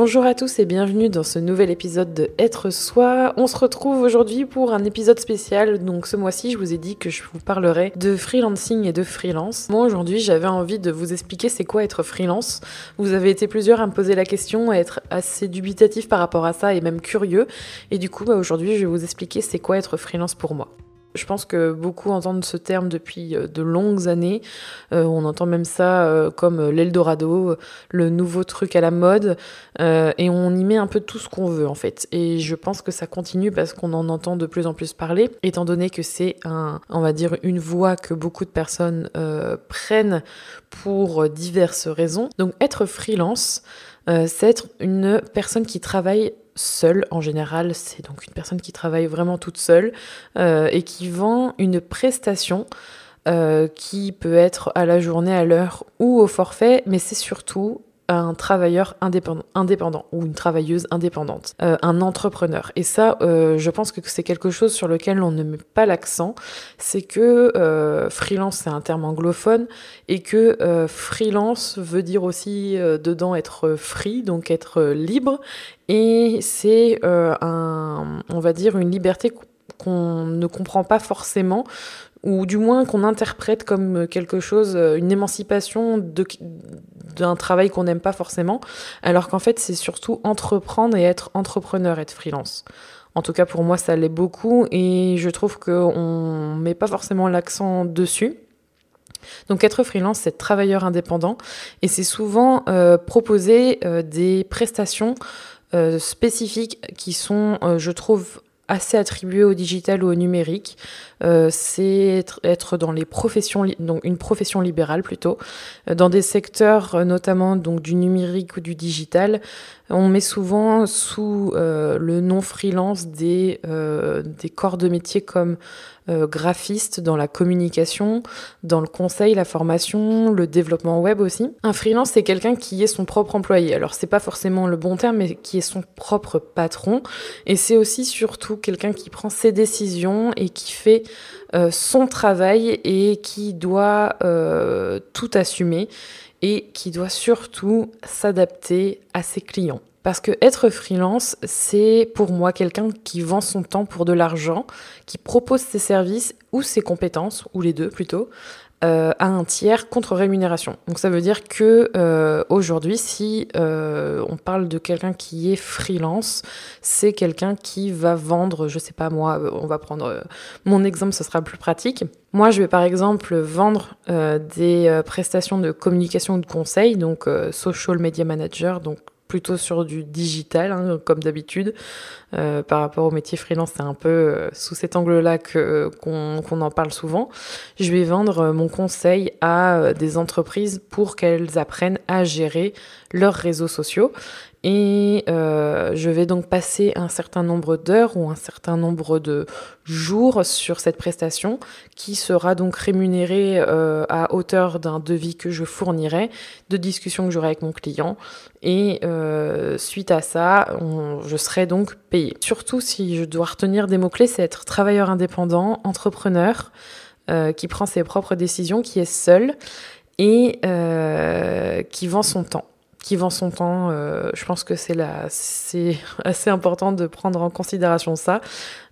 Bonjour à tous et bienvenue dans ce nouvel épisode de Être Soi. On se retrouve aujourd'hui pour un épisode spécial. Donc ce mois-ci, je vous ai dit que je vous parlerai de freelancing et de freelance. Moi aujourd'hui, j'avais envie de vous expliquer c'est quoi être freelance. Vous avez été plusieurs à me poser la question, à être assez dubitatif par rapport à ça et même curieux. Et du coup, bah, aujourd'hui, je vais vous expliquer c'est quoi être freelance pour moi. Je pense que beaucoup entendent ce terme depuis euh, de longues années. Euh, on entend même ça euh, comme l'Eldorado, le nouveau truc à la mode, et on y met un peu tout ce qu'on veut en fait. Et je pense que ça continue parce qu'on en entend de plus en plus parler, étant donné que c'est on va dire, une voie que beaucoup de personnes prennent pour diverses raisons. Donc être freelance, c'est être une personne qui travaille seule en général, c'est donc une personne qui travaille vraiment toute seule euh, et qui vend une prestation euh, qui peut être à la journée, à l'heure ou au forfait, mais c'est surtout un travailleur indépendant, indépendant ou une travailleuse indépendante, euh, un entrepreneur. Et ça, euh, je pense que c'est quelque chose sur lequel on ne met pas l'accent. C'est que euh, freelance, c'est un terme anglophone et que freelance veut dire aussi dedans être free, donc être libre. Et c'est un, on va dire, une liberté qu'on ne comprend pas forcément ou du moins qu'on interprète comme quelque chose, une émancipation d'un travail qu'on n'aime pas forcément, alors qu'en fait c'est surtout entreprendre et être entrepreneur, être freelance. En tout cas pour moi ça l'est beaucoup et je trouve qu'on ne met pas forcément l'accent dessus. Donc être freelance, c'est travailleur indépendant et c'est souvent euh, proposer euh, des prestations euh, spécifiques qui sont, je trouve, assez attribué au digital ou au numérique. Euh, c'est être, dans les professions, donc une profession libérale plutôt, euh, dans des secteurs euh, notamment donc du numérique ou du digital. On met souvent sous le nom freelance des, des corps de métier comme graphiste dans la communication, dans le conseil, la formation, le développement web aussi. Un freelance, c'est quelqu'un qui est son propre employé. Alors c'est pas forcément le bon terme, mais qui est son propre patron. Et c'est aussi surtout quelqu'un qui prend ses décisions et qui fait euh, son travail et qui doit euh, tout assumer et qui doit surtout s'adapter à ses clients. Parce que être freelance, c'est pour moi quelqu'un qui vend son temps pour de l'argent, qui propose ses services ou ses compétences, ou les deux plutôt, euh, à un tiers contre rémunération. Donc ça veut dire que euh, aujourd'hui, si euh, on parle de quelqu'un qui est freelance, c'est quelqu'un qui va vendre, je sais pas moi, on va prendre mon exemple, ce sera plus pratique. Moi, je vais par exemple vendre des prestations de communication ou de conseil, donc social media manager, donc plutôt sur du digital, hein, comme d'habitude. Euh, par rapport au métier freelance, c'est un peu euh, sous cet angle-là que, qu'on, qu'on en parle souvent. Je vais vendre mon conseil à euh, des entreprises pour qu'elles apprennent à gérer leurs réseaux sociaux. Et euh, je vais donc passer un certain nombre d'heures ou un certain nombre de jours sur cette prestation qui sera donc rémunérée euh, à hauteur d'un devis que je fournirai, de discussions que j'aurai avec mon client. Et euh, suite à ça, je serai donc payé. Surtout si je dois retenir des mots-clés, c'est être travailleur indépendant, entrepreneur, qui prend ses propres décisions, qui est seul et qui vend son temps qui vend son temps. Euh, je pense que c'est c'est assez important de prendre en considération ça,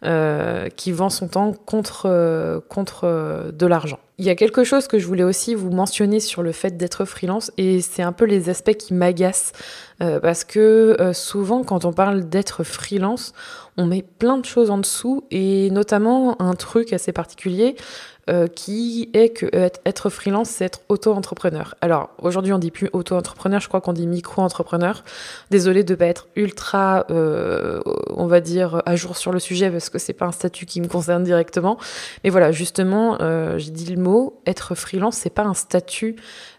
euh, qui vend son temps contre euh, contre de l'argent. Il y a quelque chose que je voulais aussi vous mentionner sur le fait d'être freelance et c'est un peu les aspects qui m'agacent parce que souvent quand on parle d'être freelance, on met plein de choses en dessous et notamment un truc assez particulier. Euh, qui est que euh, être freelance, c'est être auto-entrepreneur. Alors aujourd'hui, on dit plus auto-entrepreneur, je crois qu'on dit micro-entrepreneur. Désolée de pas être ultra, euh, on va dire, à jour sur le sujet parce que c'est pas un statut qui me concerne directement. Mais voilà, justement, j'ai dit le mot, être freelance, c'est pas un statut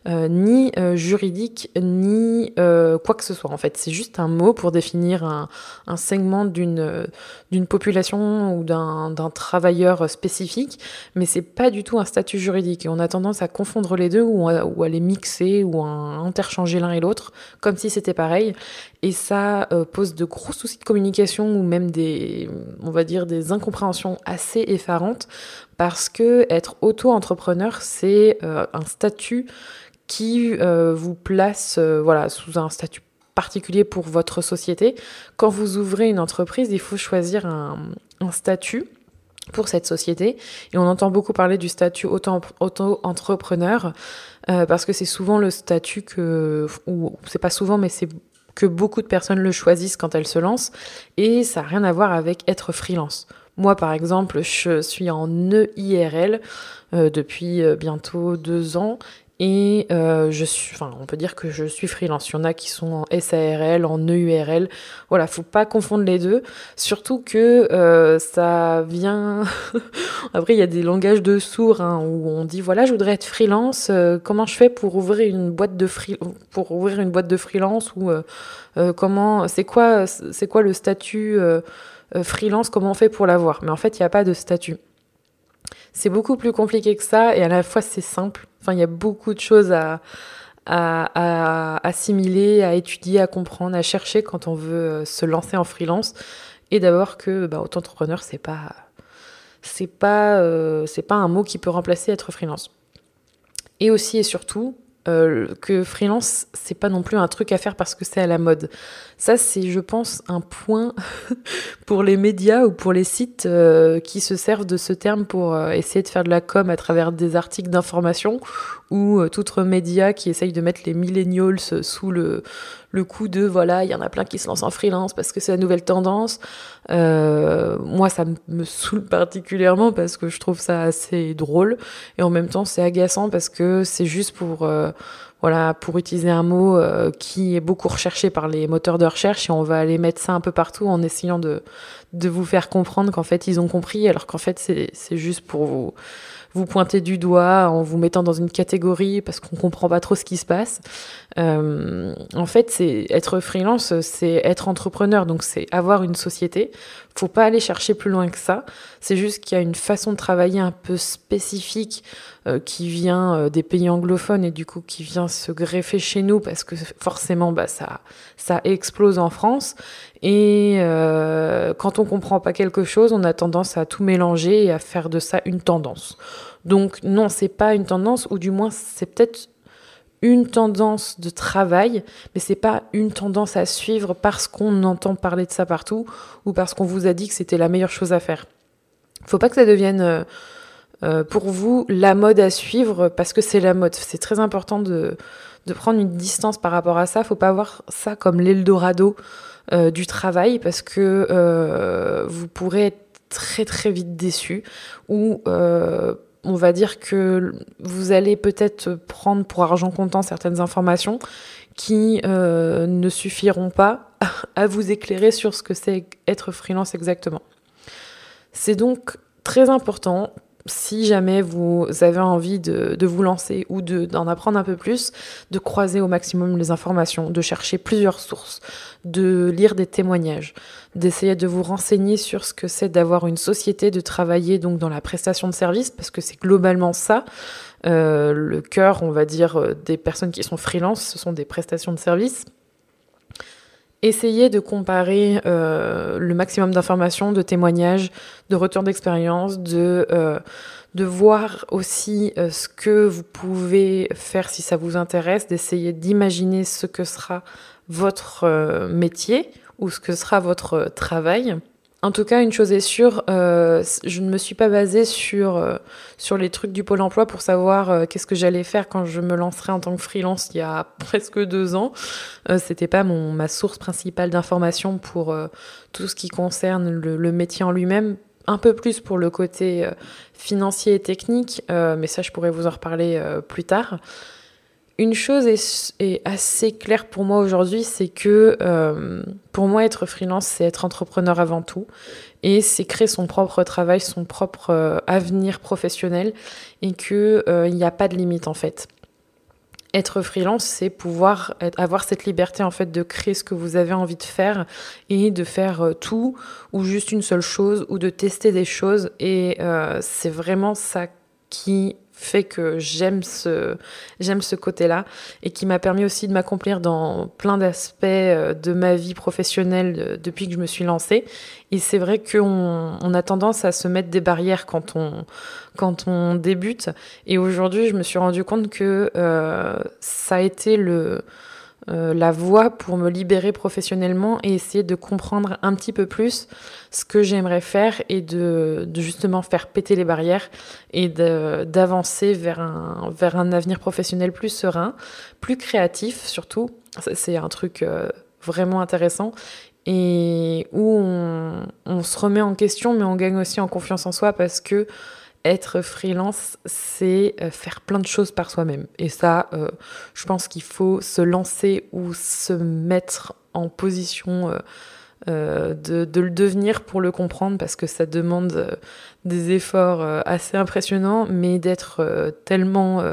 ni juridique ni quoi que ce soit. En fait, c'est juste un mot pour définir un, un segment d'une d'une population ou d'un travailleur spécifique, mais c'est pas du tout un statut juridique. Et on a tendance à confondre les deux ou à, les mixer ou à interchanger l'un et l'autre, comme si c'était pareil. Et ça euh, pose de gros soucis de communication ou même des, on va dire, des incompréhensions assez effarantes parce que être auto-entrepreneur, c'est euh, un statut qui euh, vous place voilà, sous un statut particulier pour votre société. Quand vous ouvrez une entreprise, il faut choisir un, statut pour cette société. Et on entend beaucoup parler du statut auto-entrepreneur euh, parce que c'est souvent le statut que, ou c'est pas souvent, mais c'est que beaucoup de personnes le choisissent quand elles se lancent. Et ça n'a rien à voir avec être freelance. Moi, par exemple, je suis en EIRL euh, depuis euh, bientôt deux ans et euh, je suis, enfin, on peut dire que je suis freelance. Il y en a qui sont en SARL, en EURL. Voilà, faut pas confondre les deux. Surtout que euh, ça vient. Après, il y a des langages de sourds hein, où on dit voilà, je voudrais être freelance. Euh, comment je fais pour ouvrir une boîte de free... pour ouvrir une boîte de freelance ou comment c'est quoi c'est quoi le statut freelance Comment on fait pour l'avoir? Mais en fait, il n'y a pas de statut. C'est beaucoup plus compliqué que ça et à la fois c'est simple. Enfin, il y a beaucoup de choses à, à, assimiler, à étudier, à comprendre, à chercher quand on veut euh, se lancer en freelance. Et d'abord que bah, auto-entrepreneur, c'est pas c'est pas euh, c'est pas un mot qui peut remplacer être freelance. Et aussi et surtout, euh, que freelance, c'est pas non plus un truc à faire parce que c'est à la mode. Ça, c'est, je pense, un point pour les médias ou pour les sites euh, qui se servent de ce terme pour euh, essayer de faire de la com à travers des articles d'information ou tout autre média qui essaye de mettre les millennials sous le, le coup de voilà, il y en a plein qui se lancent en freelance parce que c'est la nouvelle tendance. Euh, moi, ça me saoule particulièrement parce que je trouve ça assez drôle et en même temps c'est agaçant parce que c'est juste pour euh, voilà pour utiliser un mot euh, qui est beaucoup recherché par les moteurs de recherche et on va aller mettre ça un peu partout en essayant de de vous faire comprendre qu'en fait ils ont compris alors qu'en fait c'est juste pour vous vous pointer du doigt en vous mettant dans une catégorie parce qu'on comprend pas trop ce qui se passe. Euh, en fait, c'est être freelance, c'est être entrepreneur, donc c'est avoir une société. Faut pas aller chercher plus loin que ça. C'est juste qu'il y a une façon de travailler un peu spécifique euh, qui vient euh, des pays anglophones et du coup qui vient se greffer chez nous parce que forcément, bah ça, ça explose en France. Et euh, quand on comprend pas quelque chose, on a tendance à tout mélanger et à faire de ça une tendance. Donc non, c'est pas une tendance, ou du moins c'est peut-être une tendance de travail, mais c'est pas une tendance à suivre parce qu'on entend parler de ça partout ou parce qu'on vous a dit que c'était la meilleure chose à faire. Faut pas que ça devienne euh, euh, pour vous la mode à suivre parce que c'est la mode. C'est très important de, de prendre une distance par rapport à ça. Faut pas voir ça comme l'Eldorado euh, du travail parce que euh, vous pourrez être très très vite déçu ou euh, on va dire que vous allez peut-être prendre pour argent comptant certaines informations qui ne suffiront pas à vous éclairer sur ce que c'est être freelance exactement. C'est donc très important si jamais vous avez envie de, vous lancer ou d'en apprendre un peu plus, de croiser au maximum les informations, de chercher plusieurs sources, de lire des témoignages, d'essayer de vous renseigner sur ce que c'est d'avoir une société, de travailler donc dans la prestation de services, parce que c'est globalement ça. Euh, le cœur, on va dire, euh, des personnes qui sont freelance, ce sont des prestations de services. Essayez de comparer euh, le maximum d'informations, de témoignages, de retours d'expérience, de, euh, de voir aussi euh, ce que vous pouvez faire si ça vous intéresse, d'essayer d'imaginer ce que sera votre métier ou ce que sera votre travail. En tout cas, une chose est sûre, euh, je ne me suis pas basée sur, euh, sur les trucs du Pôle emploi pour savoir euh, qu'est-ce que j'allais faire quand je me lancerai en tant que freelance il y a presque deux ans. C'était pas mon, ma source principale d'information pour tout ce qui concerne le, le métier en lui-même. Un peu plus pour le côté financier et technique, mais ça je pourrais vous en reparler plus tard une chose est, assez claire pour moi aujourd'hui, c'est que euh, pour moi, être freelance, c'est être entrepreneur avant tout. Et c'est créer son propre travail, son propre euh, avenir professionnel. Et qu'il euh, n'y a pas de limite en fait. Être freelance, c'est pouvoir avoir cette liberté en fait de créer ce que vous avez envie de faire et de faire tout ou juste une seule chose ou de tester des choses. Et c'est vraiment ça qui fait que j'aime ce, j'aime ce côté-là et qui m'a permis aussi de m'accomplir dans plein d'aspects euh, de ma vie professionnelle euh, depuis que je me suis lancée. Et c'est vrai qu'on on a tendance à se mettre des barrières quand on, quand on débute. Et aujourd'hui, je me suis rendu compte que euh, ça a été le, euh, la voie pour me libérer professionnellement et essayer de comprendre un petit peu plus ce que j'aimerais faire et de, justement faire péter les barrières et d'avancer vers un, avenir professionnel plus serein, plus créatif surtout. C'est un truc euh, vraiment intéressant et où on, se remet en question mais on gagne aussi en confiance en soi parce que être freelance, c'est euh, faire plein de choses par soi-même. Et ça, euh, je pense qu'il faut se lancer ou se mettre en position euh, de, le devenir pour le comprendre parce que ça demande des efforts assez impressionnants, mais d'être tellement,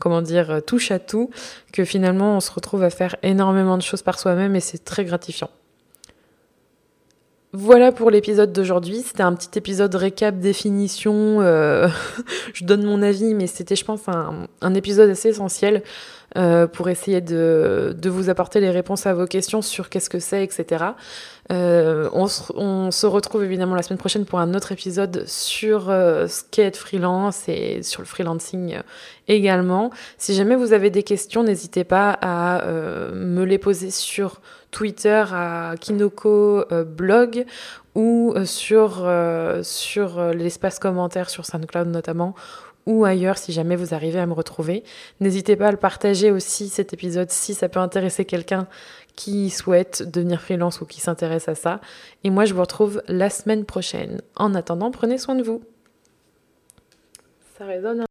comment dire, touche à tout que finalement on se retrouve à faire énormément de choses par soi-même et c'est très gratifiant. Voilà pour l'épisode d'aujourd'hui. C'était un petit épisode récap définition. Euh, je donne mon avis, mais c'était, je pense, un, épisode assez essentiel euh, pour essayer de, vous apporter les réponses à vos questions sur qu'est-ce que c'est, etc. Euh, on, se, retrouve évidemment la semaine prochaine pour un autre épisode sur ce qu'est être freelance et sur le freelancing également. Si jamais vous avez des questions, n'hésitez pas à me les poser sur Twitter à Kinoko euh, blog ou euh, sur, euh, sur l'espace commentaire sur SoundCloud notamment ou ailleurs si jamais vous arrivez à me retrouver. N'hésitez pas à le partager aussi cet épisode si ça peut intéresser quelqu'un qui souhaite devenir freelance ou qui s'intéresse à ça. Et moi je vous retrouve la semaine prochaine. En attendant, prenez soin de vous. Ça résonne.